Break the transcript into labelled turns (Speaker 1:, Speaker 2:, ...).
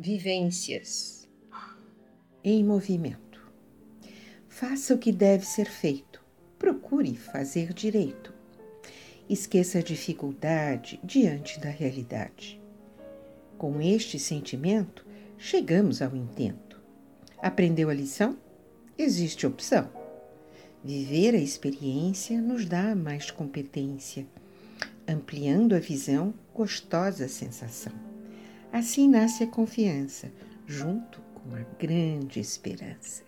Speaker 1: Vivências
Speaker 2: em movimento. Faça o que deve ser feito. Procure fazer direito. Esqueça a dificuldade diante da realidade. Com este sentimento, chegamos ao intento. Aprendeu a lição? Existe opção. Viver a experiência nos dá mais competência, ampliando a visão, gostosa sensação. Assim nasce a confiança, junto com a grande esperança.